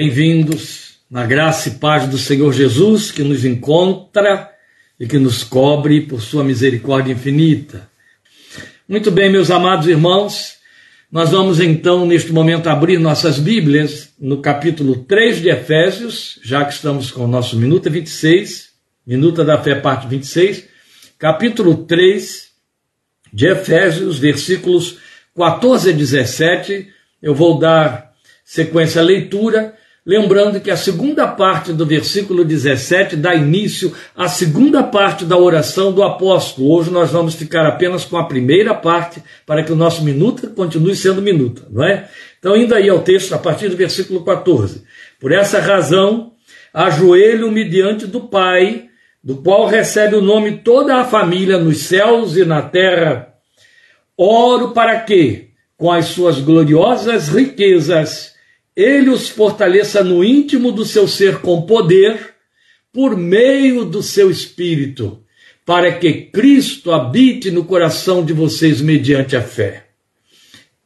Bem-vindos na graça e paz do Senhor Jesus, que nos encontra e que nos cobre por sua misericórdia infinita. Muito bem, meus amados irmãos, nós vamos então, neste momento, abrir nossas Bíblias no capítulo 3 de Efésios, já que estamos com o nosso Minuta 26, Minuta da Fé, parte 26, capítulo 3 de Efésios, versículos 14 a 17. Eu vou dar sequência à leitura Lembrando que a segunda parte do versículo 17 dá início à segunda parte da oração do apóstolo. Hoje nós vamos ficar apenas com a primeira parte, para que o nosso minuto continue sendo minuto, não é? Então, indo aí ao texto, a partir do versículo 14. Por essa razão, ajoelho-me diante do Pai, do qual recebe o nome toda a família nos céus e na terra. Oro para que, com as suas gloriosas riquezas, ele os fortaleça no íntimo do seu ser com poder, por meio do seu espírito, para que Cristo habite no coração de vocês mediante a fé.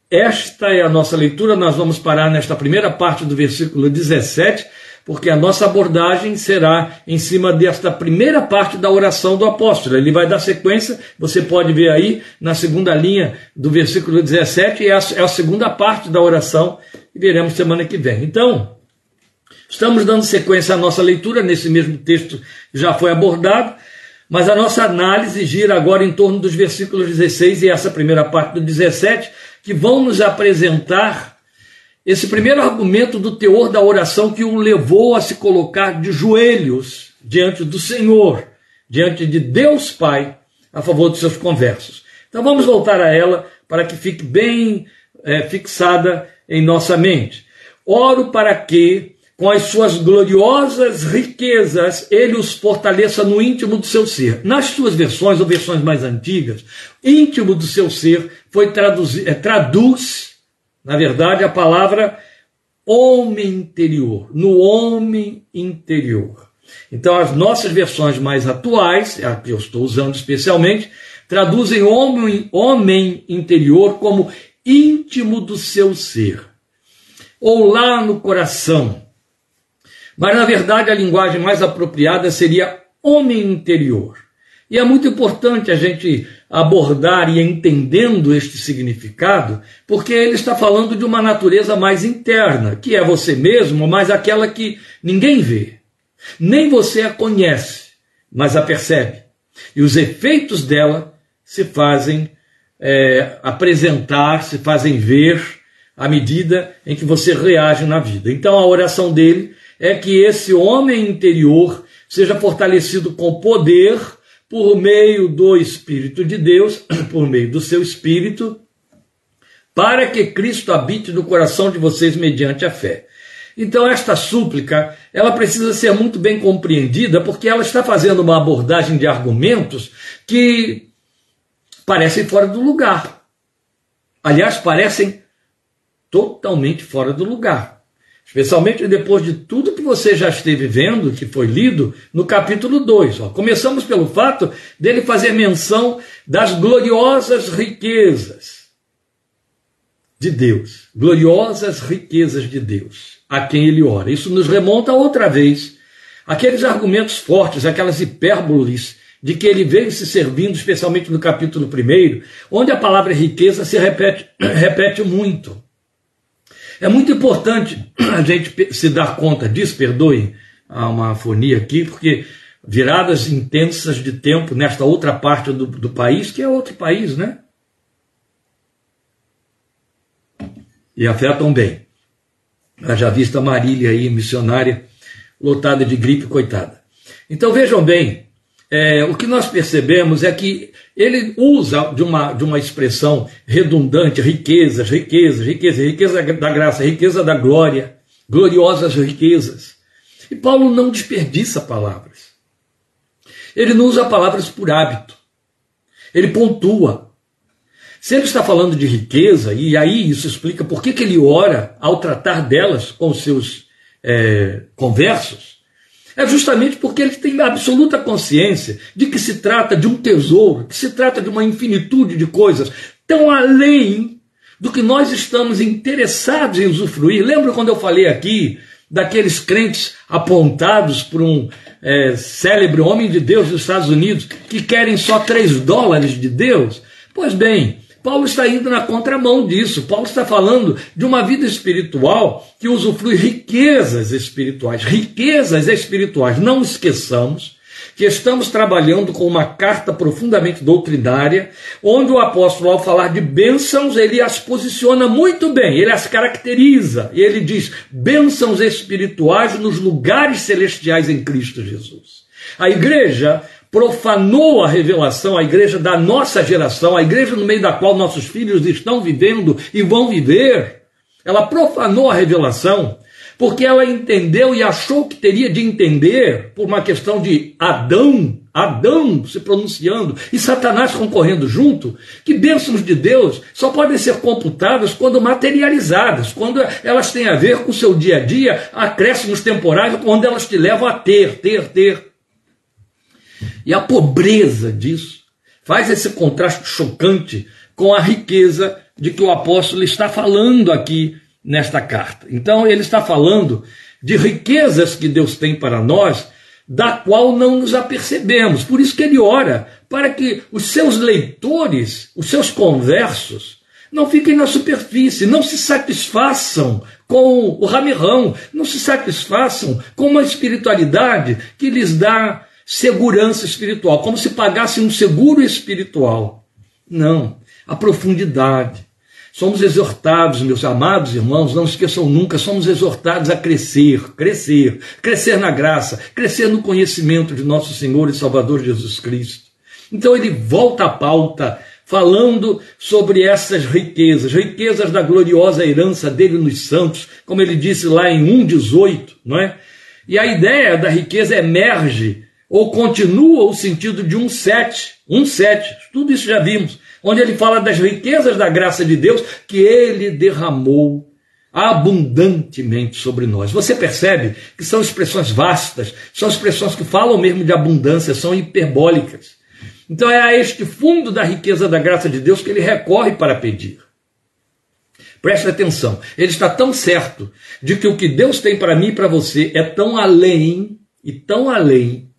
Esta é a nossa leitura, nós vamos parar nesta primeira parte do versículo 17 porque a nossa abordagem será em cima desta primeira parte da oração do apóstolo. Ele vai dar sequência, você pode ver aí na segunda linha do versículo 17, é a, é a segunda parte da oração, e veremos semana que vem. Então, estamos dando sequência à nossa leitura nesse mesmo texto já foi abordado, mas a nossa análise gira agora em torno dos versículos 16 e essa primeira parte do 17, que vão nos apresentar esse primeiro argumento do teor da oração que o levou a se colocar de joelhos diante do Senhor, diante de Deus Pai, a favor dos seus conversos. Então vamos voltar a ela para que fique bem é, fixada em nossa mente. Oro para que, com as suas gloriosas riquezas, ele os fortaleça no íntimo do seu ser. Nas suas versões ou versões mais antigas, íntimo do seu ser foi traduzir, é, traduz na verdade, a palavra homem interior, no homem interior. Então, as nossas versões mais atuais, a que eu estou usando especialmente, traduzem homem, homem interior como íntimo do seu ser, ou lá no coração. Mas, na verdade, a linguagem mais apropriada seria homem interior. E é muito importante a gente abordar e entendendo este significado, porque ele está falando de uma natureza mais interna, que é você mesmo, mas aquela que ninguém vê. Nem você a conhece, mas a percebe. E os efeitos dela se fazem é, apresentar, se fazem ver à medida em que você reage na vida. Então a oração dele é que esse homem interior seja fortalecido com poder por meio do Espírito de Deus, por meio do seu Espírito, para que Cristo habite no coração de vocês mediante a fé. Então esta súplica, ela precisa ser muito bem compreendida, porque ela está fazendo uma abordagem de argumentos que parecem fora do lugar. Aliás, parecem totalmente fora do lugar. Especialmente depois de tudo que você já esteve vendo, que foi lido no capítulo 2. Ó. Começamos pelo fato dele fazer menção das gloriosas riquezas de Deus. Gloriosas riquezas de Deus, a quem ele ora. Isso nos remonta outra vez aqueles argumentos fortes, aquelas hipérboles de que ele veio se servindo, especialmente no capítulo 1, onde a palavra riqueza se repete, repete muito. É muito importante a gente se dar conta disso, perdoe uma afonia aqui, porque viradas intensas de tempo nesta outra parte do, do país, que é outro país, né? E afetam bem. Já vista Marília aí, missionária, lotada de gripe, coitada. Então vejam bem, é, o que nós percebemos é que ele usa de uma, de uma expressão redundante, riquezas, riquezas, riqueza, riqueza da graça, riqueza da glória, gloriosas riquezas. E Paulo não desperdiça palavras. Ele não usa palavras por hábito. Ele pontua. Se ele está falando de riqueza, e aí isso explica por que, que ele ora ao tratar delas com seus é, conversos, é justamente porque ele tem absoluta consciência de que se trata de um tesouro, que se trata de uma infinitude de coisas tão além do que nós estamos interessados em usufruir. Lembra quando eu falei aqui daqueles crentes apontados por um é, célebre homem de Deus dos Estados Unidos que querem só 3 dólares de Deus? Pois bem, Paulo está indo na contramão disso. Paulo está falando de uma vida espiritual que usufrui riquezas espirituais. Riquezas espirituais. Não esqueçamos que estamos trabalhando com uma carta profundamente doutrinária, onde o apóstolo, ao falar de bênçãos, ele as posiciona muito bem, ele as caracteriza, e ele diz: bênçãos espirituais nos lugares celestiais em Cristo Jesus. A igreja profanou a revelação, a igreja da nossa geração, a igreja no meio da qual nossos filhos estão vivendo e vão viver. Ela profanou a revelação porque ela entendeu e achou que teria de entender por uma questão de Adão, Adão se pronunciando e Satanás concorrendo junto, que bênçãos de Deus só podem ser computadas quando materializadas, quando elas têm a ver com o seu dia a dia, acréscimos temporais, quando elas te levam a ter, ter, ter. E a pobreza disso faz esse contraste chocante com a riqueza de que o apóstolo está falando aqui nesta carta. Então, ele está falando de riquezas que Deus tem para nós, da qual não nos apercebemos. Por isso que ele ora para que os seus leitores, os seus conversos, não fiquem na superfície, não se satisfaçam com o ramirrão, não se satisfaçam com uma espiritualidade que lhes dá segurança espiritual, como se pagassem um seguro espiritual. Não, a profundidade. Somos exortados, meus amados irmãos, não esqueçam nunca, somos exortados a crescer, crescer, crescer na graça, crescer no conhecimento de nosso Senhor e Salvador Jesus Cristo. Então ele volta à pauta, falando sobre essas riquezas, riquezas da gloriosa herança dele nos santos, como ele disse lá em 1,18, não é? E a ideia da riqueza emerge ou continua o sentido de um sete, um sete, tudo isso já vimos, onde ele fala das riquezas da graça de Deus que ele derramou abundantemente sobre nós. Você percebe que são expressões vastas, são expressões que falam mesmo de abundância, são hiperbólicas. Então é a este fundo da riqueza da graça de Deus que ele recorre para pedir. Preste atenção, ele está tão certo de que o que Deus tem para mim e para você é tão além e tão além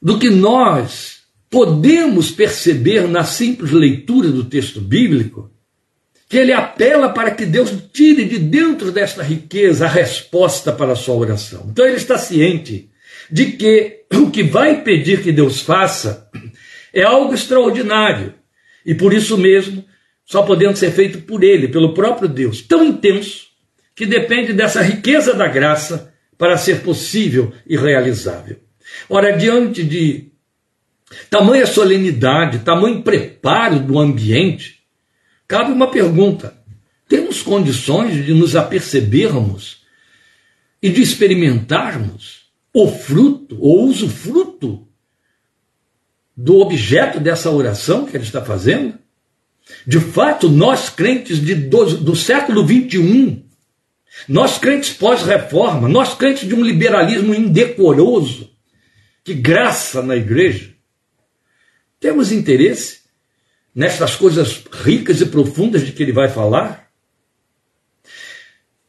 do que nós podemos perceber na simples leitura do texto bíblico, que ele apela para que Deus tire de dentro desta riqueza a resposta para a sua oração. Então ele está ciente de que o que vai pedir que Deus faça é algo extraordinário e por isso mesmo só podendo ser feito por ele, pelo próprio Deus, tão intenso que depende dessa riqueza da graça para ser possível e realizável. Ora, diante de tamanha solenidade, tamanho preparo do ambiente, cabe uma pergunta: temos condições de nos apercebermos e de experimentarmos o fruto, ou usufruto do objeto dessa oração que ele está fazendo? De fato, nós crentes de, do, do século 21, nós crentes pós-reforma, nós crentes de um liberalismo indecoroso, que graça na igreja. Temos interesse nestas coisas ricas e profundas de que ele vai falar?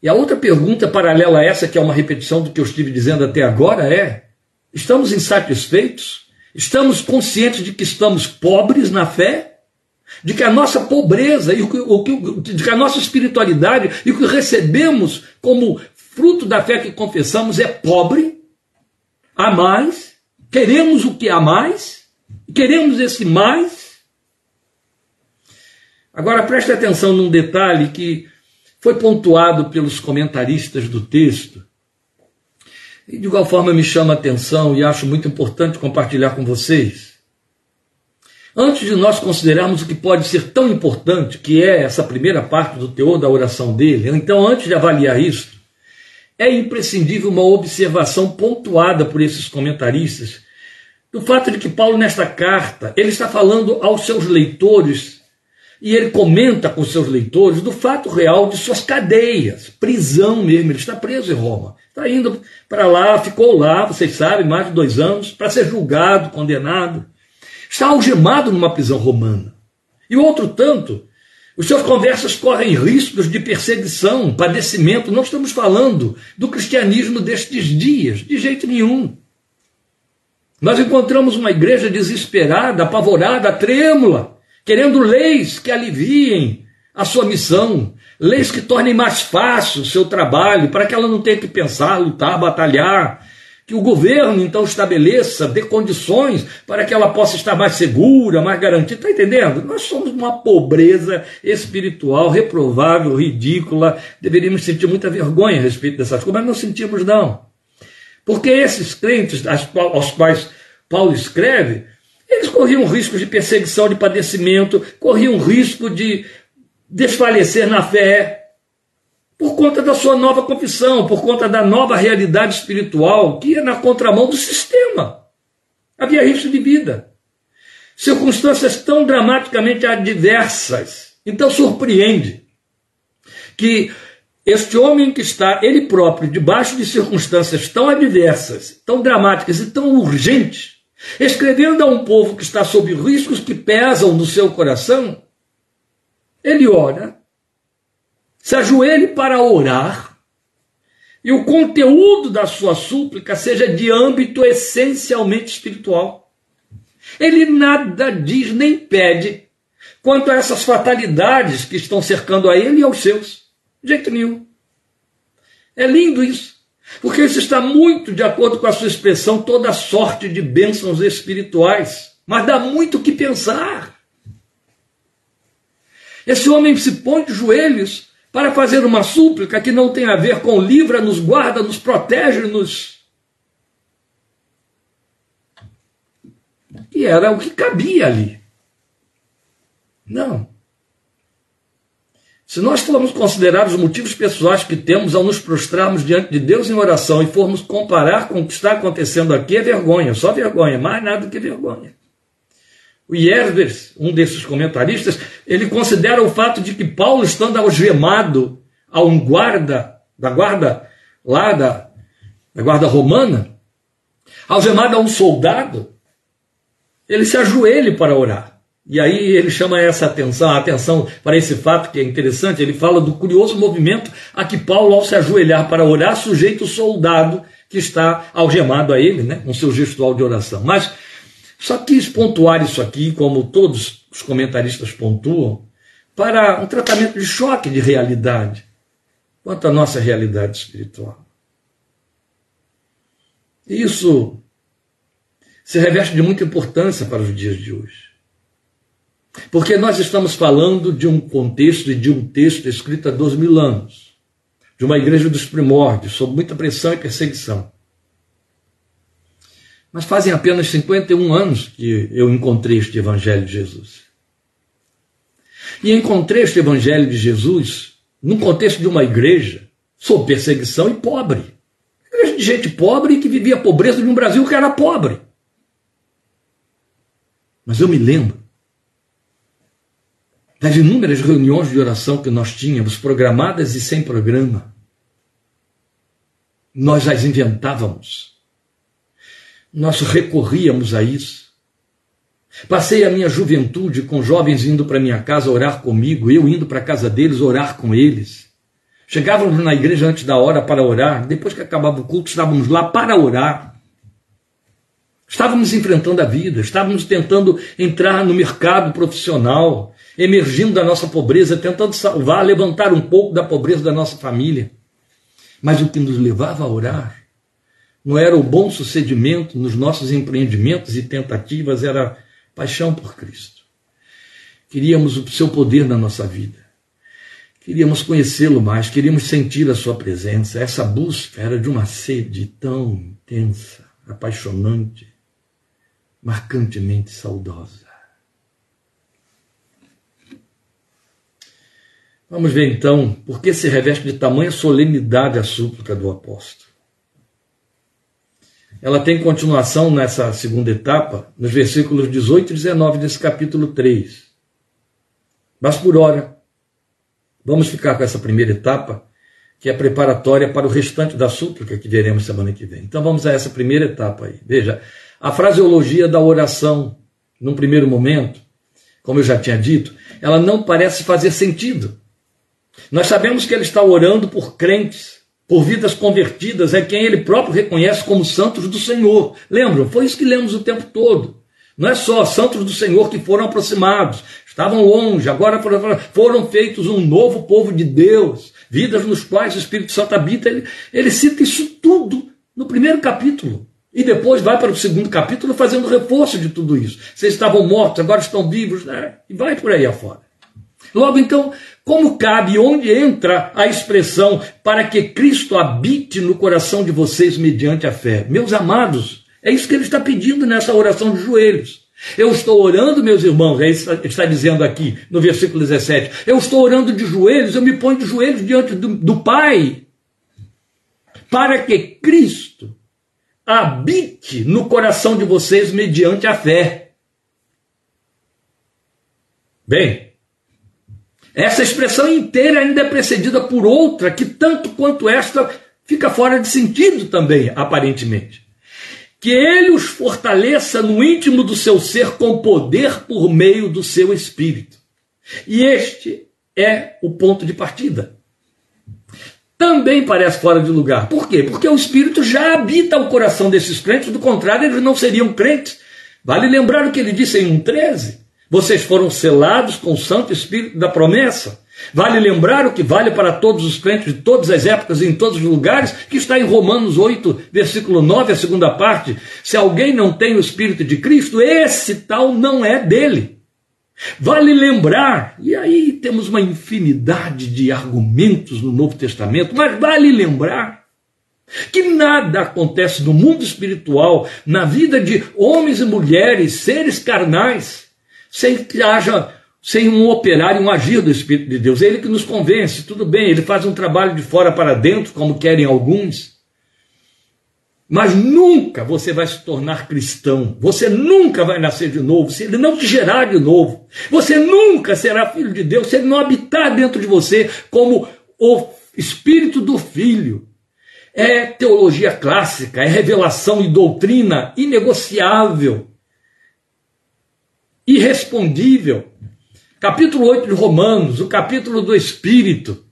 E a outra pergunta paralela a essa, que é uma repetição do que eu estive dizendo até agora, é: estamos insatisfeitos? Estamos conscientes de que estamos pobres na fé? De que a nossa pobreza e o que, de que a nossa espiritualidade e o que recebemos como fruto da fé que confessamos é pobre? Há mais? Queremos o que há mais? Queremos esse mais? Agora preste atenção num detalhe que foi pontuado pelos comentaristas do texto. E de igual forma me chama a atenção e acho muito importante compartilhar com vocês. Antes de nós considerarmos o que pode ser tão importante, que é essa primeira parte do teor da oração dele, então antes de avaliar isso, é imprescindível uma observação pontuada por esses comentaristas do fato de que Paulo, nesta carta, ele está falando aos seus leitores e ele comenta com seus leitores do fato real de suas cadeias, prisão mesmo. Ele está preso em Roma, está indo para lá, ficou lá, vocês sabem, mais de dois anos, para ser julgado, condenado. Está algemado numa prisão romana. E outro tanto, Os seus conversas correm riscos de perseguição, padecimento. Não estamos falando do cristianismo destes dias, de jeito nenhum. Nós encontramos uma igreja desesperada, apavorada, trêmula, querendo leis que aliviem a sua missão, leis que tornem mais fácil o seu trabalho, para que ela não tenha que pensar, lutar, batalhar, que o governo então estabeleça, dê condições para que ela possa estar mais segura, mais garantida. Está entendendo? Nós somos uma pobreza espiritual reprovável, ridícula. Deveríamos sentir muita vergonha a respeito dessas coisas, mas não sentimos, não. Porque esses crentes aos quais Paulo escreve, eles corriam risco de perseguição, de padecimento, corriam risco de desfalecer na fé, por conta da sua nova confissão, por conta da nova realidade espiritual que ia na contramão do sistema. Havia risco de vida. Circunstâncias tão dramaticamente adversas. Então surpreende que este homem que está, ele próprio, debaixo de circunstâncias tão adversas, tão dramáticas e tão urgentes, escrevendo a um povo que está sob riscos que pesam no seu coração, ele ora se ajoelhe para orar e o conteúdo da sua súplica seja de âmbito essencialmente espiritual. Ele nada diz nem pede quanto a essas fatalidades que estão cercando a ele e aos seus. De jeito nenhum. É lindo isso. Porque isso está muito de acordo com a sua expressão, toda sorte de bênçãos espirituais. Mas dá muito o que pensar. Esse homem se põe de joelhos para fazer uma súplica que não tem a ver com livra-nos, guarda-nos, protege-nos. E era o que cabia ali. Não. Se nós formos considerar os motivos pessoais que temos ao nos prostrarmos diante de Deus em oração e formos comparar com o que está acontecendo aqui, é vergonha, só vergonha, mais nada do que vergonha. O Yerbers, um desses comentaristas, ele considera o fato de que Paulo, estando algemado a um guarda, da guarda lá da, da guarda romana, algemado a um soldado, ele se ajoelha para orar. E aí ele chama essa atenção, a atenção para esse fato que é interessante, ele fala do curioso movimento a que Paulo, ao se ajoelhar para orar, sujeita o soldado que está algemado a ele, né, com seu gestual de oração. Mas só quis pontuar isso aqui, como todos os comentaristas pontuam, para um tratamento de choque de realidade quanto à nossa realidade espiritual. E isso se reveste de muita importância para os dias de hoje. Porque nós estamos falando de um contexto e de um texto escrito há dois mil anos, de uma igreja dos primórdios, sob muita pressão e perseguição. Mas fazem apenas 51 anos que eu encontrei este Evangelho de Jesus. E encontrei este Evangelho de Jesus num contexto de uma igreja sob perseguição e pobre. Igreja de gente pobre que vivia a pobreza de um Brasil que era pobre. Mas eu me lembro das inúmeras reuniões de oração que nós tínhamos, programadas e sem programa. Nós as inventávamos nós recorríamos a isso. Passei a minha juventude com jovens indo para minha casa orar comigo, eu indo para a casa deles orar com eles. Chegávamos na igreja antes da hora para orar, depois que acabava o culto, estávamos lá para orar. Estávamos enfrentando a vida, estávamos tentando entrar no mercado profissional, emergindo da nossa pobreza, tentando salvar, levantar um pouco da pobreza da nossa família. Mas o que nos levava a orar não era o bom sucedimento nos nossos empreendimentos e tentativas, era paixão por Cristo. Queríamos o seu poder na nossa vida. Queríamos conhecê-lo mais, queríamos sentir a sua presença. Essa busca era de uma sede tão intensa, apaixonante, marcantemente saudosa. Vamos ver então por que se reveste de tamanha solenidade a súplica do apóstolo ela tem continuação nessa segunda etapa, nos versículos 18 e 19 desse capítulo 3. Mas por hora, vamos ficar com essa primeira etapa, que é preparatória para o restante da súplica que veremos semana que vem. Então vamos a essa primeira etapa aí. Veja, a fraseologia da oração, num primeiro momento, como eu já tinha dito, ela não parece fazer sentido. Nós sabemos que ele está orando por crentes, por vidas convertidas, é quem ele próprio reconhece como santos do Senhor. Lembram? Foi isso que lemos o tempo todo. Não é só santos do Senhor que foram aproximados, estavam longe, agora foram feitos um novo povo de Deus, vidas nos quais o Espírito Santo habita. Ele, ele cita isso tudo no primeiro capítulo. E depois vai para o segundo capítulo fazendo reforço de tudo isso. Vocês estavam mortos, agora estão vivos, né? e vai por aí afora. Logo então, como cabe, onde entra a expressão para que Cristo habite no coração de vocês mediante a fé? Meus amados, é isso que ele está pedindo nessa oração de joelhos. Eu estou orando, meus irmãos, é isso que está dizendo aqui no versículo 17. Eu estou orando de joelhos, eu me ponho de joelhos diante do, do Pai, para que Cristo habite no coração de vocês mediante a fé. Bem, essa expressão inteira ainda é precedida por outra que, tanto quanto esta, fica fora de sentido também, aparentemente. Que ele os fortaleça no íntimo do seu ser com poder por meio do seu espírito. E este é o ponto de partida também parece fora de lugar. Por quê? Porque o Espírito já habita o coração desses crentes, do contrário, eles não seriam crentes. Vale lembrar o que ele disse em 1,13: Vocês foram selados com o Santo Espírito da promessa. Vale lembrar o que vale para todos os crentes de todas as épocas e em todos os lugares, que está em Romanos 8, versículo 9, a segunda parte. Se alguém não tem o Espírito de Cristo, esse tal não é dele. Vale lembrar, e aí temos uma infinidade de argumentos no Novo Testamento, mas vale lembrar que nada acontece no mundo espiritual, na vida de homens e mulheres, seres carnais, sem que haja, sem um operar e um agir do Espírito de Deus. É ele que nos convence, tudo bem, ele faz um trabalho de fora para dentro, como querem alguns, mas nunca você vai se tornar cristão. Você nunca vai nascer de novo se ele não te gerar de novo. Você nunca será filho de Deus se ele não habitar dentro de você como o espírito do filho. É teologia clássica, é revelação e doutrina inegociável, irrespondível. Capítulo 8 de Romanos, o capítulo do Espírito,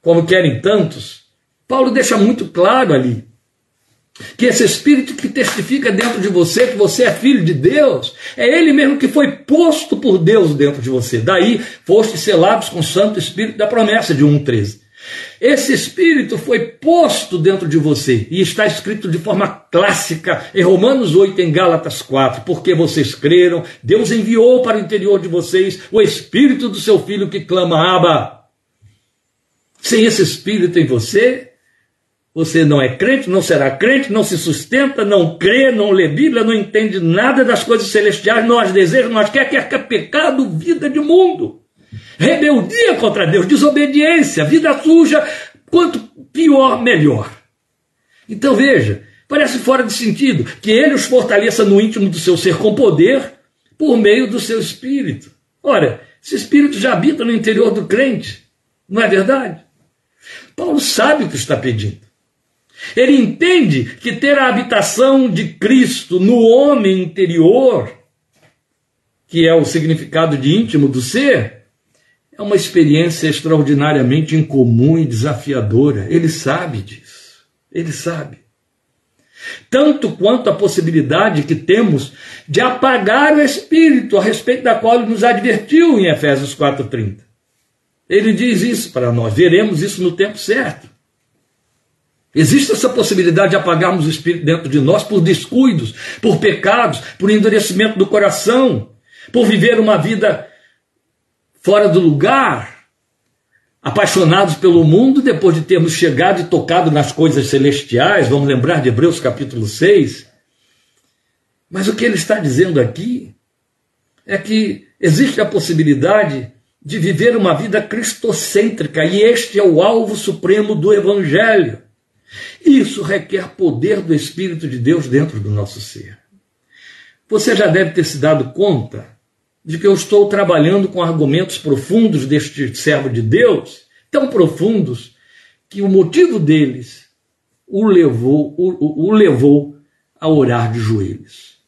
como querem tantos, Paulo deixa muito claro ali que esse Espírito que testifica dentro de você que você é filho de Deus, é Ele mesmo que foi posto por Deus dentro de você. Daí foste selados com o Santo Espírito da promessa de 1,13. Esse Espírito foi posto dentro de você e está escrito de forma clássica em Romanos 8, em Gálatas 4. Porque vocês creram, Deus enviou para o interior de vocês o Espírito do seu Filho que clama Abba. Sem esse Espírito em você, você não é crente, não será crente, não se sustenta, não crê, não lê Bíblia, não entende nada das coisas celestiais, deseja, não as quer, quer, quer pecado, vida de mundo. Rebeldia contra Deus, desobediência, vida suja, quanto pior, melhor. Então veja, parece fora de sentido que ele os fortaleça no íntimo do seu ser com poder por meio do seu espírito. Ora, esse espírito já habita no interior do crente, não é verdade? Paulo sabe o que está pedindo. Ele entende que ter a habitação de Cristo no homem interior, que é o significado de íntimo do ser, é uma experiência extraordinariamente incomum e desafiadora. Ele sabe disso. Ele sabe. Tanto quanto a possibilidade que temos de apagar o espírito, a respeito da qual ele nos advertiu em Efésios 4:30. Ele diz isso para nós, veremos isso no tempo certo. Existe essa possibilidade de apagarmos o Espírito dentro de nós por descuidos, por pecados, por endurecimento do coração, por viver uma vida fora do lugar, apaixonados pelo mundo, depois de termos chegado e tocado nas coisas celestiais, vamos lembrar de Hebreus capítulo 6. Mas o que ele está dizendo aqui é que existe a possibilidade de viver uma vida cristocêntrica, e este é o alvo supremo do Evangelho. Isso requer poder do Espírito de Deus dentro do nosso ser. Você já deve ter se dado conta de que eu estou trabalhando com argumentos profundos deste servo de Deus, tão profundos que o motivo deles o levou, o, o, levou a orar de joelhos.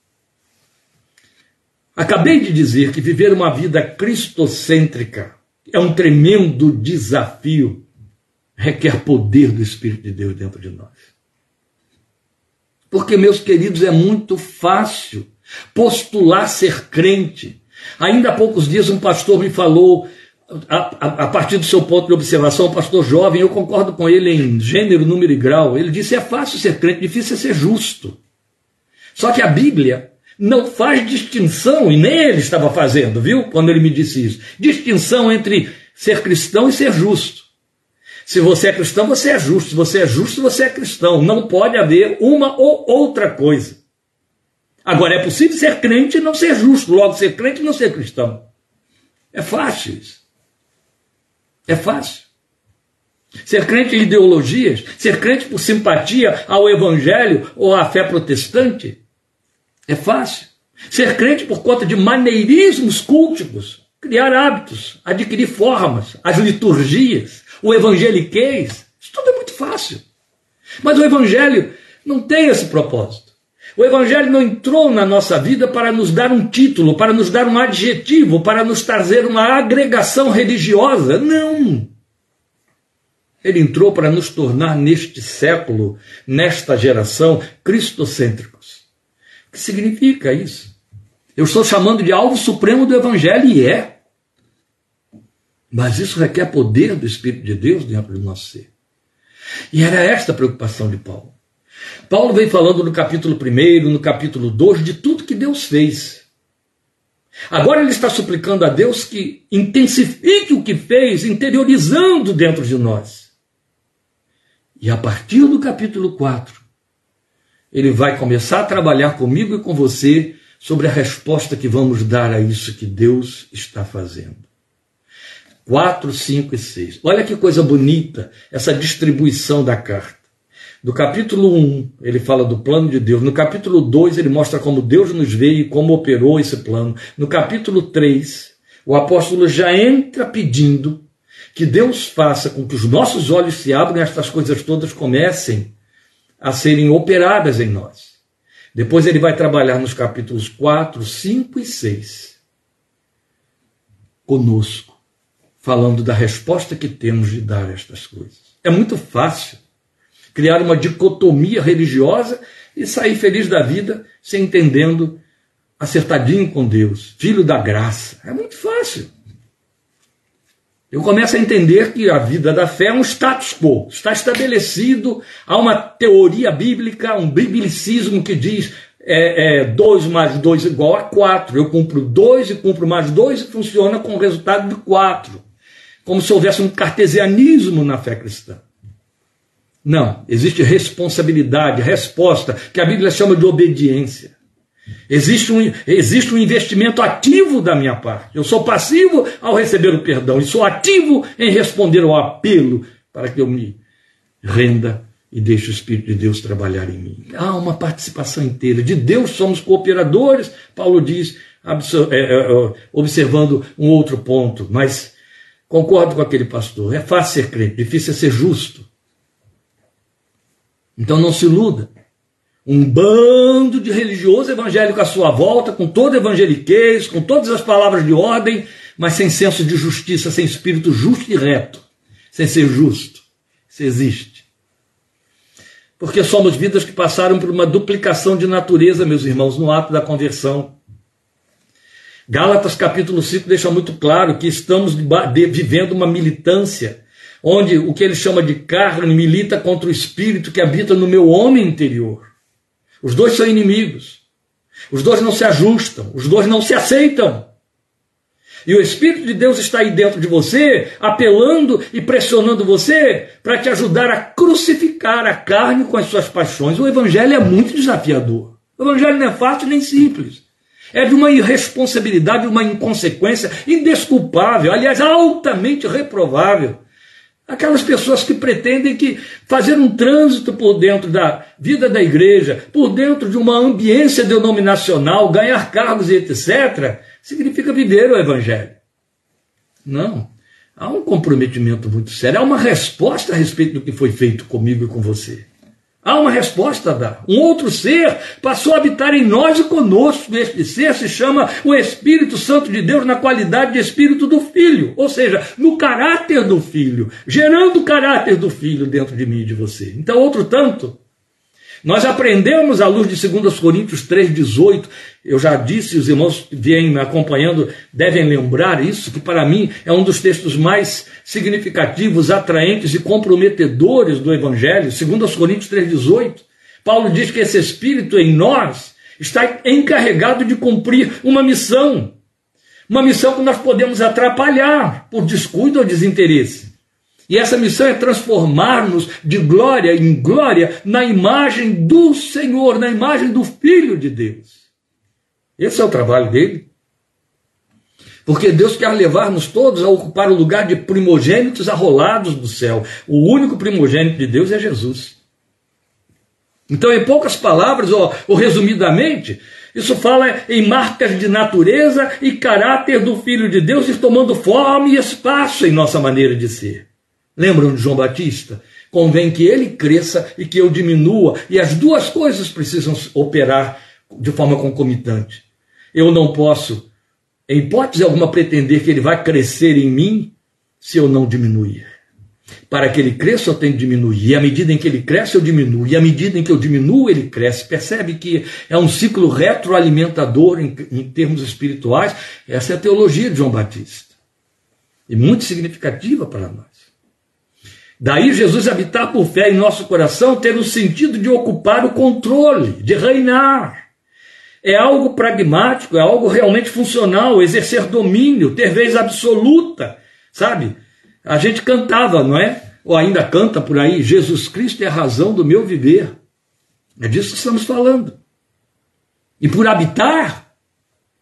Acabei de dizer que viver uma vida cristocêntrica é um tremendo desafio, requer poder do Espírito de Deus dentro de nós. Porque, meus queridos, é muito fácil postular ser crente. Ainda há poucos dias um pastor me falou, a, a, a, partir do seu ponto de observação, um pastor jovem, eu concordo com ele em gênero, número e grau. Ele disse: é fácil ser crente, difícil é ser justo. Só que a Bíblia não faz distinção, e nem ele estava fazendo, viu? Quando ele me disse isso. Distinção entre ser cristão e ser justo. Se você é cristão, você é justo. Se você é justo, você é cristão. Não pode haver uma ou outra coisa. Agora, é possível ser crente e não ser justo, logo ser crente e não ser cristão. É fácil isso. É fácil. Ser crente em ideologias, ser crente por simpatia ao evangelho ou à fé protestante, é fácil. Ser crente por conta de maneirismos culticos, criar hábitos, adquirir formas, as liturgias, o evangeliquez, isso tudo é muito fácil. Mas o evangelho não tem esse propósito. O evangelho não entrou na nossa vida para nos dar um título, para nos dar um adjetivo, para nos trazer uma agregação religiosa. Não. Ele entrou para nos tornar neste século, nesta geração, cristocêntricos. O que significa isso? Eu estou chamando de alvo supremo do Evangelho e é. Mas isso requer poder do Espírito de Deus dentro do nosso ser. E era esta a preocupação de Paulo. Paulo vem falando no capítulo 1, no capítulo 2, de tudo que Deus fez. Agora ele está suplicando a Deus que intensifique o que fez, interiorizando dentro de nós. E a partir do capítulo 4, ele vai começar a trabalhar comigo e com você sobre a resposta que vamos dar a isso que Deus está fazendo. 4, 5 e 6. Olha que coisa bonita essa distribuição da carta. Do capítulo 1, ele fala do plano de Deus. No capítulo 2, ele mostra como Deus nos vê e como operou esse plano. No capítulo 3, o apóstolo já entra pedindo que Deus faça com que os nossos olhos se abram e estas coisas todas comecem a serem operadas em nós. Depois ele vai trabalhar nos capítulos 4, 5 e 6 conosco, falando da resposta que temos de dar a estas coisas. É muito fácil criar uma dicotomia religiosa e sair feliz da vida sem entendendo acertadinho com Deus, filho da graça. É muito fácil. Eu começo a entender que a vida da fé é um status quo, está estabelecido, há uma teoria bíblica, um biblicismo que diz é, é, 2 mais 2 igual a 4. Eu cumpro 2 e cumpro mais 2 e funciona com o resultado de 4. Como se houvesse um cartesianismo na fé cristã. Não, existe responsabilidade, resposta, que a Bíblia chama de obediência. Existe um, existe um investimento ativo da minha parte. Eu sou passivo ao receber o perdão e sou ativo em responder ao apelo para que eu me renda e deixe o Espírito de Deus trabalhar em mim. Há uma participação inteira. De Deus somos cooperadores, Paulo diz, é, é, é, observando um outro ponto, mas concordo com aquele pastor. É fácil ser crente, difícil é ser justo. Então não se iluda um bando de religioso evangélico à sua volta, com todo evangeliquez, com todas as palavras de ordem, mas sem senso de justiça, sem espírito justo e reto, sem ser justo. Isso existe. Porque somos vidas que passaram por uma duplicação de natureza, meus irmãos, no ato da conversão. Gálatas capítulo 5 deixa muito claro que estamos vivendo uma militância, onde o que ele chama de carne milita contra o espírito que habita no meu homem interior. Os dois são inimigos. Os dois não se ajustam. Os dois não se aceitam. E o Espírito de Deus está aí dentro de você, apelando e pressionando você para te ajudar a crucificar a carne com as suas paixões. O Evangelho é muito desafiador. O Evangelho não é fácil nem simples. É de uma irresponsabilidade, uma inconsequência indesculpável, aliás, altamente reprovável. Aquelas pessoas que pretendem que fazer um trânsito por dentro da vida da igreja, por dentro de uma ambiência denominacional, ganhar cargos e etc., significa viver o evangelho. Não. Há um comprometimento muito sério, há uma resposta a respeito do que foi feito comigo e com você. Há uma resposta a dar. Um outro ser passou a habitar em nós e conosco. Este ser se chama o Espírito Santo de Deus na qualidade de Espírito do Filho, ou seja, no caráter do Filho, gerando o caráter do Filho dentro de mim e de você. Então, outro tanto, nós aprendemos à luz de 2 Coríntios 3,18. Eu já disse, os irmãos que vêm me acompanhando devem lembrar isso, que para mim é um dos textos mais significativos, atraentes e comprometedores do Evangelho. 2 Coríntios 3,18. Paulo diz que esse Espírito em nós está encarregado de cumprir uma missão. Uma missão que nós podemos atrapalhar por descuido ou desinteresse. E essa missão é transformar-nos de glória em glória na imagem do Senhor, na imagem do Filho de Deus. Esse é o trabalho dele. Porque Deus quer levar-nos todos a ocupar o lugar de primogênitos arrolados do céu. O único primogênito de Deus é Jesus. Então, em poucas palavras, ou, ou resumidamente, isso fala em marcas de natureza e caráter do Filho de Deus e tomando forma e espaço em nossa maneira de ser. Lembram de João Batista? Convém que ele cresça e que eu diminua, e as duas coisas precisam operar de forma concomitante. Eu não posso, em hipótese alguma, pretender que ele vai crescer em mim se eu não diminuir. Para que ele cresça, eu tenho que diminuir. E à medida em que ele cresce, eu diminuo. E à medida em que eu diminuo, ele cresce. Percebe que é um ciclo retroalimentador em, em termos espirituais? Essa é a teologia de João Batista. E muito significativa para nós. Daí Jesus habitar por fé em nosso coração ter o sentido de ocupar o controle, de reinar. É algo pragmático, é algo realmente funcional, exercer domínio, ter vez absoluta, sabe? A gente cantava, não é? Ou ainda canta por aí, Jesus Cristo é a razão do meu viver. É disso que estamos falando. E por habitar,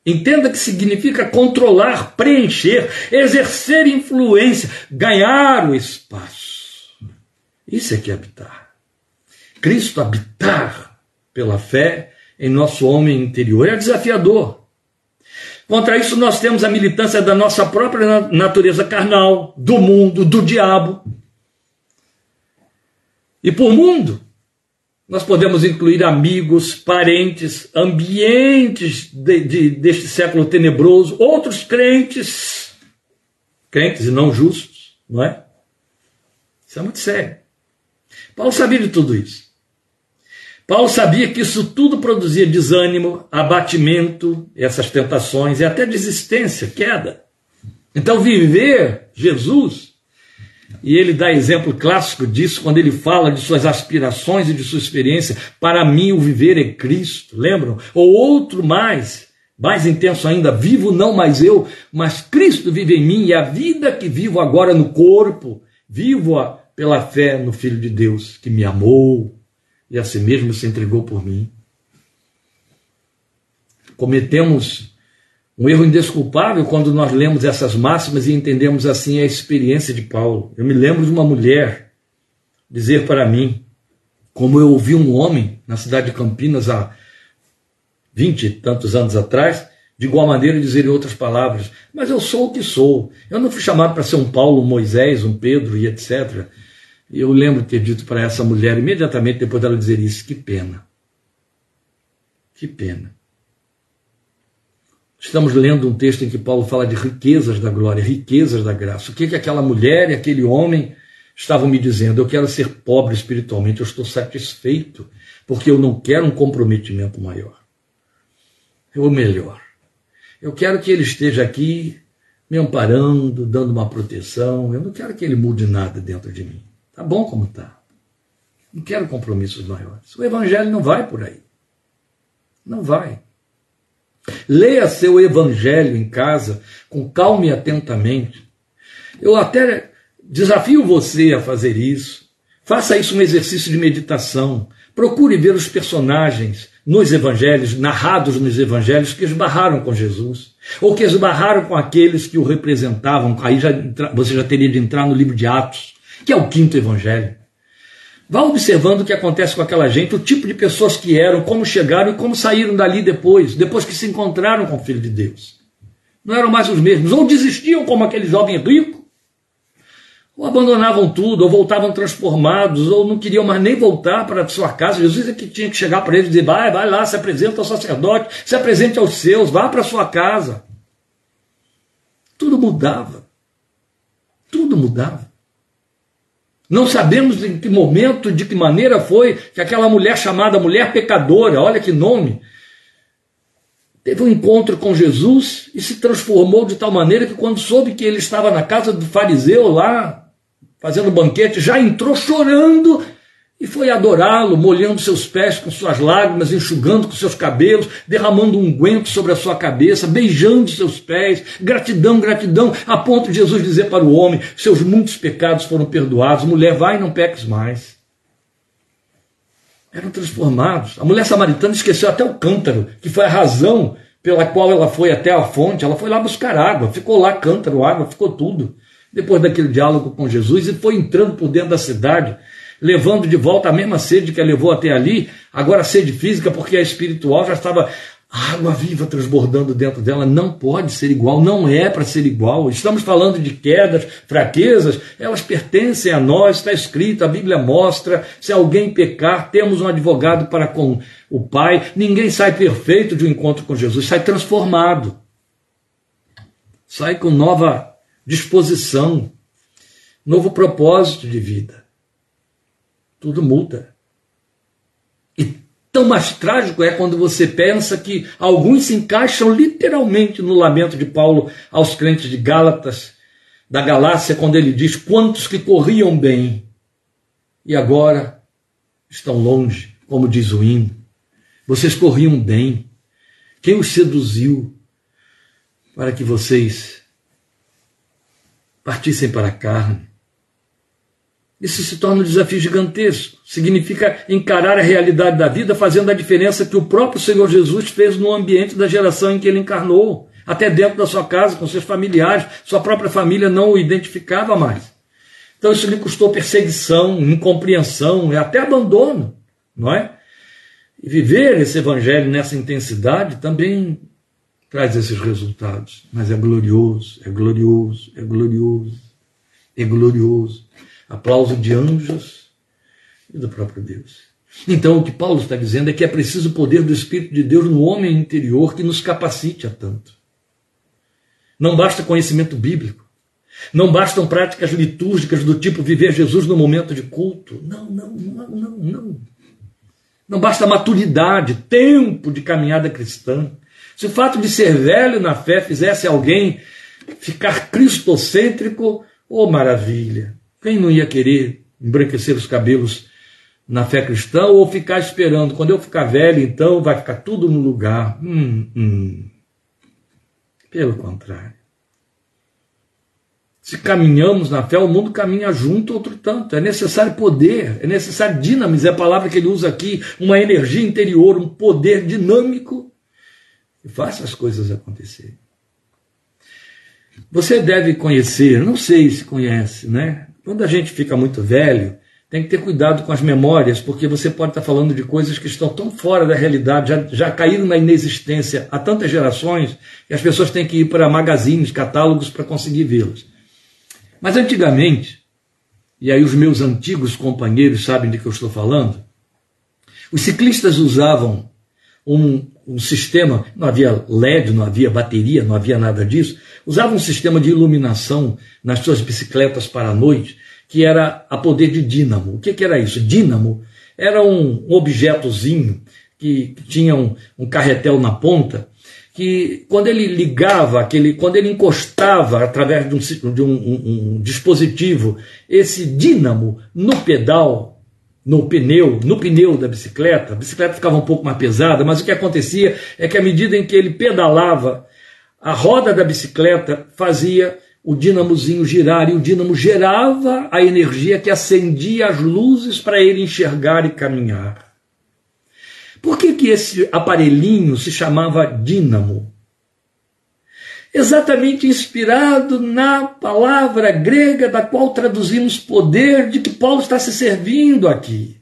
entenda que significa controlar, preencher, exercer influência, ganhar o espaço. Isso é que é habitar. Cristo habitar pela fé em nosso homem interior é desafiador. Contra isso, nós temos a militância da nossa própria natureza carnal, do mundo, do diabo. E por mundo, nós podemos incluir amigos, parentes, ambientes de, de, deste século tenebroso, outros crentes, crentes e não justos, não é? Isso é muito sério. Paulo sabia de tudo isso. Paulo sabia que isso tudo produzia desânimo, abatimento, essas tentações e até desistência, queda. Então, viver Jesus, e ele dá exemplo clássico disso quando ele fala de suas aspirações e de sua experiência. Para mim, o viver é Cristo, lembram? Ou outro mais, mais intenso ainda: vivo não mais eu, mas Cristo vive em mim, e a vida que vivo agora no corpo, vivo-a pela fé no Filho de Deus, que me amou e a si mesmo se entregou por mim. Cometemos um erro indesculpável quando nós lemos essas máximas e entendemos assim a experiência de Paulo. Eu me lembro de uma mulher dizer para mim, como eu ouvi um homem na cidade de Campinas há vinte e tantos anos atrás, de igual maneira dizer em outras palavras, mas eu sou o que sou. Eu não fui chamado para ser um Paulo, um Moisés, um Pedro e etc. Eu lembro de ter dito para essa mulher, imediatamente depois dela dizer isso, que pena. Que pena. Estamos lendo um texto em que Paulo fala de riquezas da glória, riquezas da graça. O que, que aquela mulher e aquele homem estavam me dizendo? Eu quero ser pobre espiritualmente, eu estou satisfeito, porque eu não quero um comprometimento maior. Ou melhor, eu quero que ele esteja aqui me amparando, dando uma proteção. Eu não quero que ele mude nada dentro de mim. Tá bom como tá. Não quero compromissos maiores. O evangelho não vai por aí. Não vai. Leia seu evangelho em casa com calma e atentamente. Eu até desafio você a fazer isso. Faça isso um exercício de meditação. Procure ver os personagens nos evangelhos, narrados nos evangelhos, que esbarraram com Jesus, ou que esbarraram com aqueles que o representavam. Aí já, você já teria de entrar no livro de Atos que é o quinto evangelho. Vá observando o que acontece com aquela gente, o tipo de pessoas que eram, como chegaram e como saíram dali depois, depois que se encontraram com o Filho de Deus. Não eram mais os mesmos, ou desistiam como aquele jovem rico, ou abandonavam tudo, ou voltavam transformados, ou não queriam mais nem voltar para a sua casa. Jesus é que tinha que chegar para eles e dizer: vai, vai lá, se apresenta ao sacerdote, se apresente aos seus, vá para a sua casa. Tudo mudava. Tudo mudava. Não sabemos em que momento, de que maneira foi que aquela mulher chamada mulher pecadora, olha que nome, teve um encontro com Jesus e se transformou de tal maneira que, quando soube que ele estava na casa do fariseu lá, fazendo banquete, já entrou chorando e foi adorá-lo, molhando seus pés com suas lágrimas, enxugando com seus cabelos, derramando um unguento sobre a sua cabeça, beijando seus pés, gratidão, gratidão, a ponto de Jesus dizer para o homem: seus muitos pecados foram perdoados, mulher, vai e não peques mais. Eram transformados. A mulher samaritana esqueceu até o cântaro, que foi a razão pela qual ela foi até a fonte. Ela foi lá buscar água, ficou lá cântaro, água, ficou tudo depois daquele diálogo com Jesus, e foi entrando por dentro da cidade, levando de volta a mesma sede que a levou até ali, agora sede física, porque a espiritual já estava água viva transbordando dentro dela. Não pode ser igual, não é para ser igual. Estamos falando de quedas, fraquezas, elas pertencem a nós, está escrito, a Bíblia mostra: se alguém pecar, temos um advogado para com o Pai. Ninguém sai perfeito de um encontro com Jesus, sai transformado. Sai com nova disposição, novo propósito de vida. Tudo muda. E tão mais trágico é quando você pensa que alguns se encaixam literalmente no lamento de Paulo aos crentes de Gálatas, da Galácia, quando ele diz: Quantos que corriam bem e agora estão longe, como diz o hino. Vocês corriam bem. Quem os seduziu para que vocês partissem para a carne. Isso se torna um desafio gigantesco. Significa encarar a realidade da vida fazendo a diferença que o próprio Senhor Jesus fez no ambiente da geração em que ele encarnou. Até dentro da sua casa, com seus familiares, sua própria família não o identificava mais. Então isso lhe custou perseguição, incompreensão e até abandono, não é? E viver esse evangelho nessa intensidade também traz esses resultados. Mas é glorioso, é glorioso, é glorioso, é glorioso. Aplauso de anjos e do próprio Deus. Então, o que Paulo está dizendo é que é preciso o poder do Espírito de Deus no homem interior que nos capacite a tanto. Não basta conhecimento bíblico. Não bastam práticas litúrgicas do tipo viver Jesus no momento de culto. Não, não, não, não, não. Não basta maturidade, tempo de caminhada cristã. Se o fato de ser velho na fé fizesse alguém ficar cristocêntrico, oh maravilha! Quem não ia querer embranquecer os cabelos na fé cristã ou ficar esperando, quando eu ficar velho, então vai ficar tudo no lugar? Hum, hum. Pelo contrário. Se caminhamos na fé, o mundo caminha junto, outro tanto. É necessário poder, é necessário dinamis, é a palavra que ele usa aqui, uma energia interior, um poder dinâmico e faça as coisas acontecerem. Você deve conhecer, não sei se conhece, né? Quando a gente fica muito velho, tem que ter cuidado com as memórias, porque você pode estar falando de coisas que estão tão fora da realidade, já, já caíram na inexistência há tantas gerações, que as pessoas têm que ir para magazines, catálogos para conseguir vê-las. Mas antigamente, e aí os meus antigos companheiros sabem de que eu estou falando, os ciclistas usavam um, um sistema, não havia LED, não havia bateria, não havia nada disso, usava um sistema de iluminação nas suas bicicletas para a noite, que era a poder de dínamo. O que, que era isso? Dínamo era um objetozinho que, tinha um, um carretel na ponta, que quando ele ligava, aquele, quando ele encostava através de um, de um, um, um dispositivo esse dínamo no pedal no pneu, no pneu da bicicleta, a bicicleta ficava um pouco mais pesada, mas o que acontecia é que à medida em que ele pedalava, a roda da bicicleta fazia o dinamozinho girar e o dínamo gerava a energia que acendia as luzes para ele enxergar e caminhar. Por que, que esse aparelhinho se chamava dínamo? Exatamente inspirado na palavra grega da qual traduzimos poder, de que Paulo está se servindo aqui.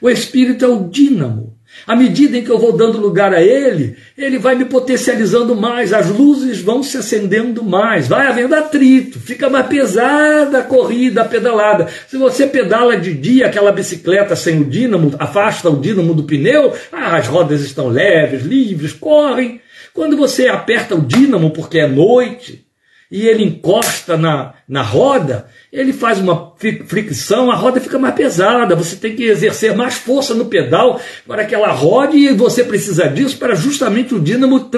O Espírito é o dínamo. À medida em que eu vou dando lugar a ele, ele vai me potencializando mais, as luzes vão se acendendo mais, vai havendo atrito, fica mais pesada a corrida, a pedalada. Se você pedala de dia aquela bicicleta sem o dínamo, afasta o dínamo do pneu, ah, as rodas estão leves, livres, correm. Quando você aperta o dínamo porque é noite e ele encosta na, na roda, ele faz uma fricção, a roda fica mais pesada, você tem que exercer mais força no pedal para que ela rode e você precisa disso para justamente o dínamo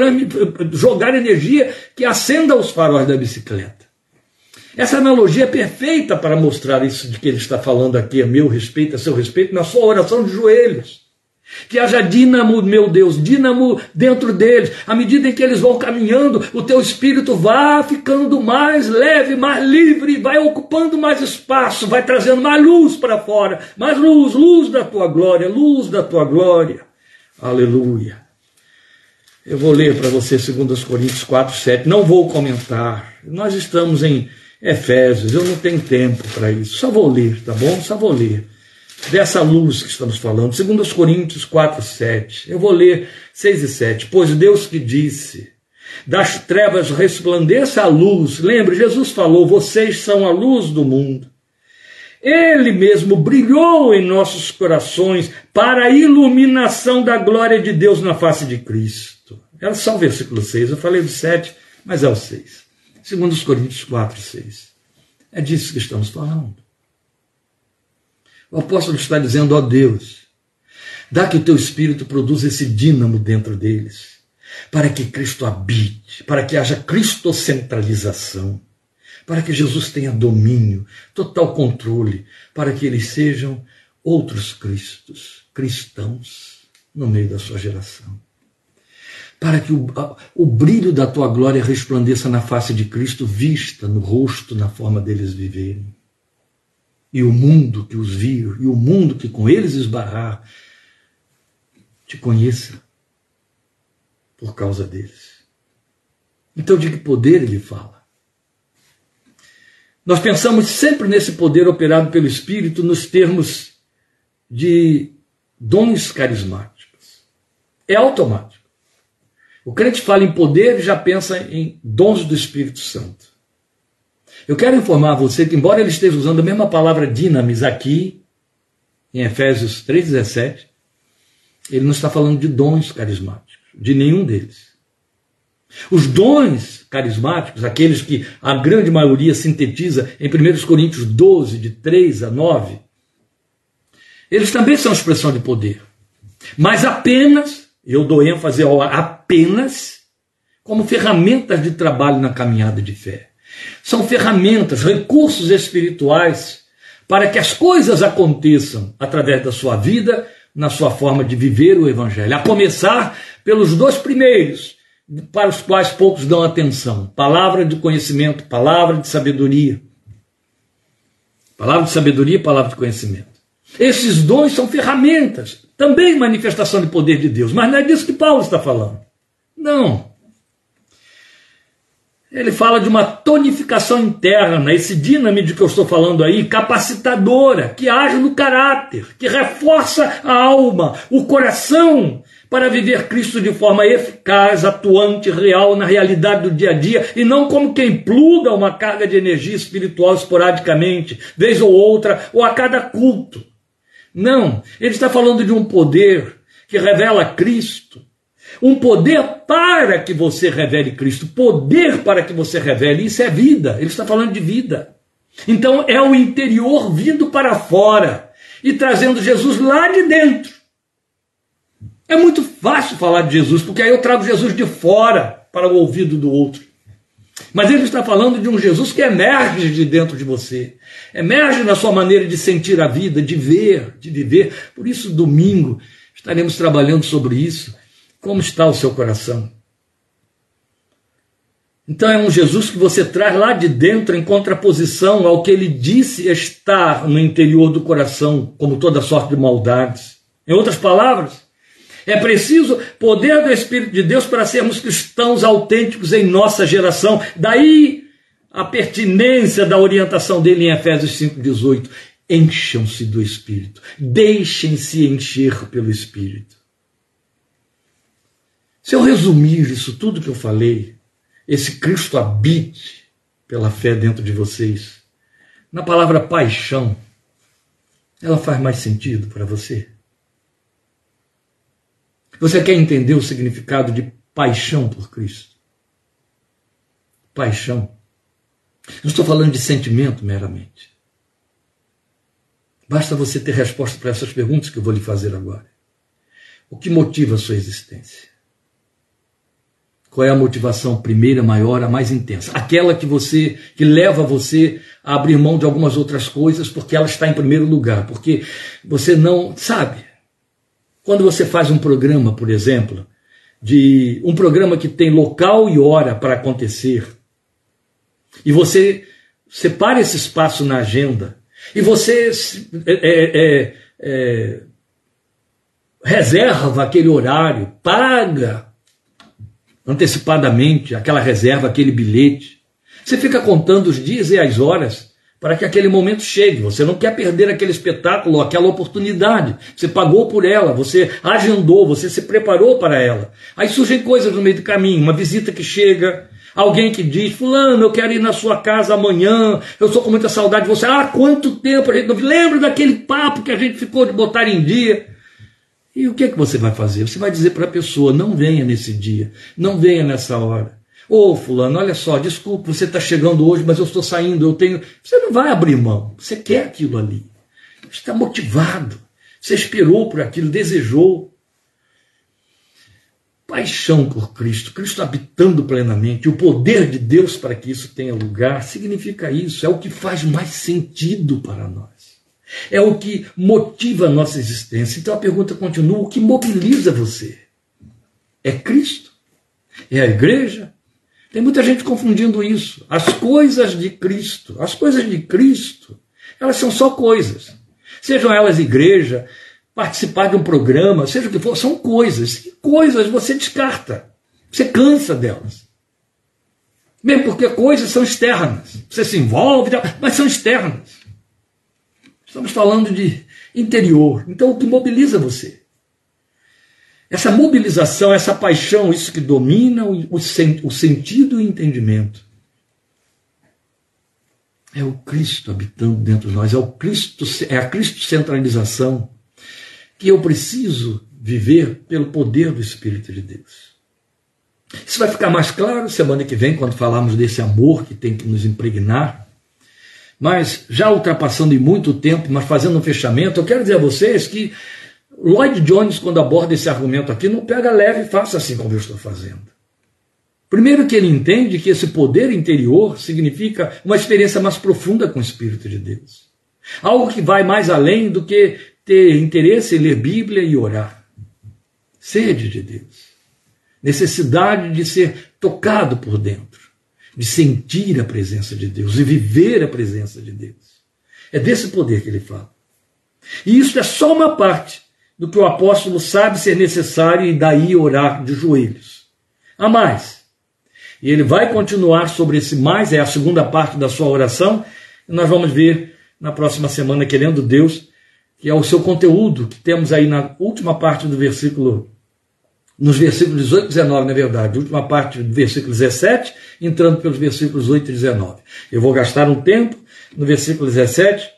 jogar energia que acenda os faróis da bicicleta. Essa analogia é perfeita para mostrar isso de que ele está falando aqui a meu respeito, a seu respeito, na sua oração de joelhos. Que haja dínamo, meu Deus, dínamo dentro deles. À medida em que eles vão caminhando, o teu espírito vai ficando mais leve, mais livre, vai ocupando mais espaço, vai trazendo mais luz para fora. Mais luz, luz da tua glória, luz da tua glória. Aleluia. Eu vou ler para você 2 Coríntios 4, 7. Não vou comentar. Nós estamos em Efésios, eu não tenho tempo para isso. Só vou ler, tá bom? Só vou ler dessa luz que estamos falando. Segundo os Coríntios 4, 7. Eu vou ler 6 e 7. Pois Deus que disse, das trevas resplandeça a luz. Lembre, Jesus falou, vocês são a luz do mundo. Ele mesmo brilhou em nossos corações para a iluminação da glória de Deus na face de Cristo. Era só o versículo 6, eu falei do 7, mas é o 6. Segundo os Coríntios 4, 6. É disso que estamos falando. O apóstolo está dizendo, ó Deus, dá que o teu espírito produza esse dínamo dentro deles, para que Cristo habite, para que haja cristocentralização, para que Jesus tenha domínio, total controle, para que eles sejam outros Cristos, cristãos, no meio da sua geração. Para que o, o brilho da tua glória resplandeça na face de Cristo, vista no rosto, na forma deles viverem e o mundo que os viu, e o mundo que com eles esbarrar, te conheça por causa deles. Então, de que poder ele fala? Nós pensamos sempre nesse poder operado pelo Espírito nos termos de dons carismáticos. É automático. O crente fala em poder e já pensa em dons do Espírito Santo. Eu quero informar você que, embora ele esteja usando a mesma palavra dinamis aqui, em Efésios 3,17, ele não está falando de dons carismáticos, de nenhum deles. Os dons carismáticos, aqueles que a grande maioria sintetiza em 1 Coríntios 12, de 3 a 9, eles também são expressão de poder. Mas apenas, eu dou ênfase ao apenas, como ferramentas de trabalho na caminhada de fé. São ferramentas, recursos espirituais para que as coisas aconteçam através da sua vida, na sua forma de viver o Evangelho. A começar pelos dois primeiros, para os quais poucos dão atenção: palavra de conhecimento, palavra de sabedoria. Palavra de sabedoria e palavra de conhecimento. Esses dons são ferramentas, também manifestação de poder de Deus, mas não é disso que Paulo está falando. Não. Ele fala de uma tonificação interna, esse dínamo de que eu estou falando aí, capacitadora, que age no caráter, que reforça a alma, o coração, para viver Cristo de forma eficaz, atuante, real, na realidade do dia a dia, e não como quem pluga uma carga de energia espiritual esporadicamente, vez ou outra, ou a cada culto. Não, ele está falando de um poder que revela Cristo, um poder para que você revele Cristo, poder para que você revele, isso é vida. Ele está falando de vida. Então é o interior vindo para fora e trazendo Jesus lá de dentro. É muito fácil falar de Jesus, porque aí eu trago Jesus de fora para o ouvido do outro. Mas ele está falando de um Jesus que emerge de dentro de você, emerge na sua maneira de sentir a vida, de ver, de viver. Por isso, domingo, estaremos trabalhando sobre isso. Como está o seu coração? Então é um Jesus que você traz lá de dentro em contraposição ao que ele disse estar no interior do coração, como toda sorte de maldades. Em outras palavras, é preciso poder do Espírito de Deus para sermos cristãos autênticos em nossa geração. Daí a pertinência da orientação dele em Efésios 5,18. Encham-se do Espírito, deixem-se encher pelo Espírito. Se eu resumir isso tudo que eu falei, esse Cristo habite pela fé dentro de vocês, na palavra paixão, ela faz mais sentido para você? Você quer entender o significado de paixão por Cristo? Paixão. Não estou falando de sentimento meramente. Basta você ter resposta para essas perguntas que eu vou lhe fazer agora. O que motiva a sua existência? Qual é a motivação primeira, maior, a mais intensa? Aquela que você que leva você a abrir mão de algumas outras coisas porque ela está em primeiro lugar, porque você não sabe. Quando você faz um programa, por exemplo, de um programa que tem local e hora para acontecer, e você separa esse espaço na agenda, e você é, é, é, é reserva aquele horário, paga antecipadamente aquela reserva, aquele bilhete. Você fica contando os dias e as horas para que aquele momento chegue. Você não quer perder aquele espetáculo, aquela oportunidade. Você pagou por ela, você agendou, você se preparou para ela. Aí surgem coisas no meio do caminho, uma visita que chega, alguém que diz: Fulano, eu quero ir na sua casa amanhã, eu estou com muita saudade de você. Ah, quanto tempo a gente não. Lembra daquele papo que a gente ficou de botar em dia? E o que é que você vai fazer? Você vai dizer para a pessoa: não venha nesse dia, não venha nessa hora. Ô, fulano, olha só, desculpa, você está chegando hoje, mas eu estou saindo, eu tenho. Você não vai abrir mão, você quer aquilo ali. Está motivado, você esperou por aquilo, desejou. Paixão por Cristo, Cristo habitando plenamente, o poder de Deus para que isso tenha lugar, significa isso, é o que faz mais sentido para nós. É o que motiva a nossa existência. Então a pergunta continua: o que mobiliza você? É Cristo? É a igreja? Tem muita gente confundindo isso. As coisas de Cristo, as coisas de Cristo, elas são só coisas. Sejam elas igreja, participar de um programa, seja o que for, são coisas. E coisas você descarta. Você cansa delas. Mesmo porque coisas são externas. Você se envolve, mas são externas. Estamos falando de interior. Então, o que mobiliza você? Essa mobilização, essa paixão, isso que domina o, o, o sentido e o entendimento. É o Cristo habitando dentro de nós, é o Cristo, é a Cristo centralização que eu preciso viver pelo poder do Espírito de Deus. Isso vai ficar mais claro semana que vem, quando falarmos desse amor que tem que nos impregnar mas já ultrapassando em muito tempo, mas fazendo um fechamento, eu quero dizer a vocês que Lloyd Jones, quando aborda esse argumento aqui, não pega leve e faça assim como eu estou fazendo. Primeiro que ele entende que esse poder interior significa uma experiência mais profunda com o Espírito de Deus. Algo que vai mais além do que ter interesse em ler Bíblia e orar. Sede de Deus. Necessidade de ser tocado por dentro de sentir a presença de Deus e viver a presença de Deus. É desse poder que ele fala. E isso é só uma parte do que o apóstolo sabe ser necessário e daí orar de joelhos. Há mais. E ele vai continuar sobre esse mais, é a segunda parte da sua oração, e nós vamos ver na próxima semana, querendo Deus, que é o seu conteúdo, que temos aí na última parte do versículo nos versículos 18 e 19, na verdade, última parte do versículo 17, entrando pelos versículos 8 e 19. Eu vou gastar um tempo no versículo 17,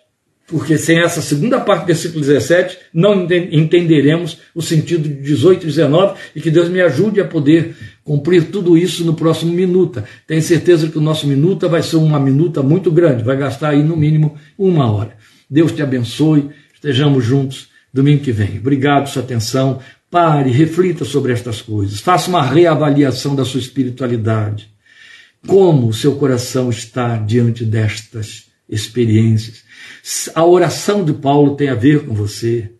porque sem essa segunda parte do versículo 17 não entenderemos o sentido de 18 e 19 e que Deus me ajude a poder cumprir tudo isso no próximo minuta. Tenho certeza que o nosso minuta vai ser uma minuta muito grande, vai gastar aí no mínimo uma hora. Deus te abençoe, estejamos juntos domingo que vem. Obrigado pela sua atenção. Pare, reflita sobre estas coisas, faça uma reavaliação da sua espiritualidade. Como o seu coração está diante destas experiências? A oração de Paulo tem a ver com você.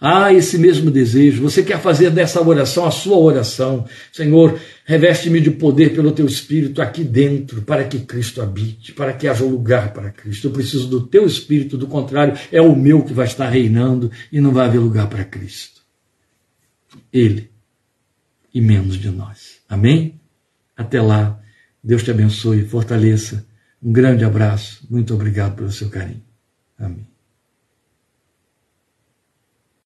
Ah, esse mesmo desejo. Você quer fazer dessa oração a sua oração. Senhor, reveste-me de poder pelo teu Espírito aqui dentro, para que Cristo habite, para que haja lugar para Cristo. Eu preciso do teu Espírito, do contrário, é o meu que vai estar reinando e não vai haver lugar para Cristo. Ele e menos de nós. Amém? Até lá. Deus te abençoe, fortaleça. Um grande abraço. Muito obrigado pelo seu carinho. Amém.